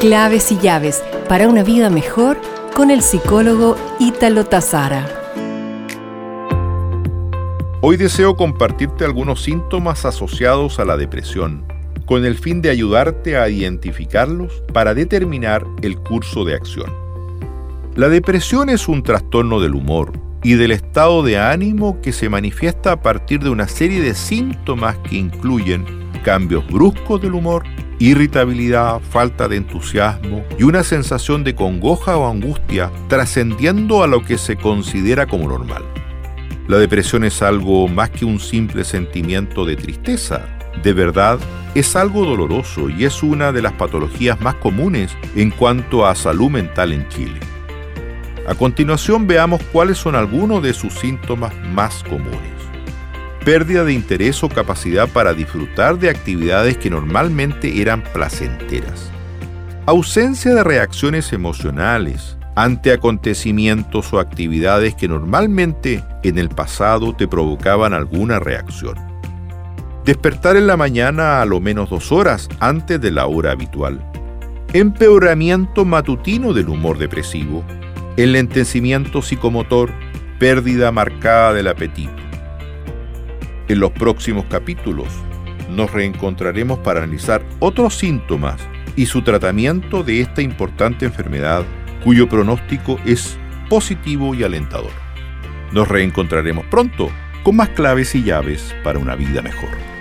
Claves y llaves para una vida mejor con el psicólogo Ítalo Tazara. Hoy deseo compartirte algunos síntomas asociados a la depresión, con el fin de ayudarte a identificarlos para determinar el curso de acción. La depresión es un trastorno del humor y del estado de ánimo que se manifiesta a partir de una serie de síntomas que incluyen cambios bruscos del humor, irritabilidad, falta de entusiasmo y una sensación de congoja o angustia trascendiendo a lo que se considera como normal. La depresión es algo más que un simple sentimiento de tristeza. De verdad, es algo doloroso y es una de las patologías más comunes en cuanto a salud mental en Chile. A continuación veamos cuáles son algunos de sus síntomas más comunes pérdida de interés o capacidad para disfrutar de actividades que normalmente eran placenteras, ausencia de reacciones emocionales ante acontecimientos o actividades que normalmente en el pasado te provocaban alguna reacción, despertar en la mañana a lo menos dos horas antes de la hora habitual, empeoramiento matutino del humor depresivo, enlentecimiento psicomotor, pérdida marcada del apetito en los próximos capítulos nos reencontraremos para analizar otros síntomas y su tratamiento de esta importante enfermedad cuyo pronóstico es positivo y alentador. Nos reencontraremos pronto con más claves y llaves para una vida mejor.